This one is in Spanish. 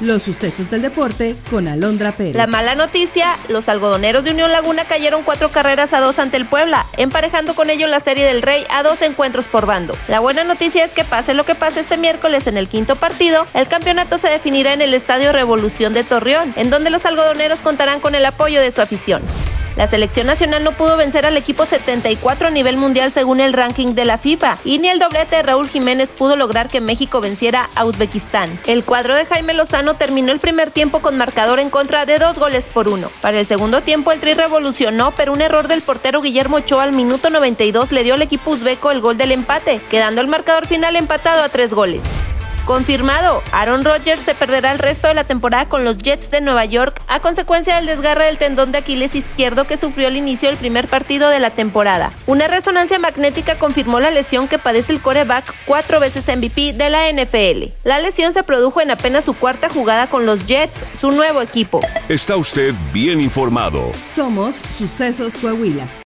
Los sucesos del deporte con Alondra Pérez. La mala noticia, los algodoneros de Unión Laguna cayeron cuatro carreras a dos ante el Puebla, emparejando con ello la Serie del Rey a dos encuentros por bando. La buena noticia es que pase lo que pase este miércoles en el quinto partido, el campeonato se definirá en el Estadio Revolución de Torreón, en donde los algodoneros contarán con el apoyo de su afición. La selección nacional no pudo vencer al equipo 74 a nivel mundial según el ranking de la FIFA y ni el doblete de Raúl Jiménez pudo lograr que México venciera a Uzbekistán. El cuadro de Jaime Lozano terminó el primer tiempo con marcador en contra de dos goles por uno. Para el segundo tiempo el Tri revolucionó, pero un error del portero Guillermo Ochoa al minuto 92 le dio al equipo uzbeco el gol del empate, quedando el marcador final empatado a tres goles. Confirmado, Aaron Rodgers se perderá el resto de la temporada con los Jets de Nueva York a consecuencia del desgarre del tendón de Aquiles izquierdo que sufrió al inicio del primer partido de la temporada. Una resonancia magnética confirmó la lesión que padece el coreback cuatro veces MVP de la NFL. La lesión se produjo en apenas su cuarta jugada con los Jets, su nuevo equipo. Está usted bien informado. Somos Sucesos Coahuila.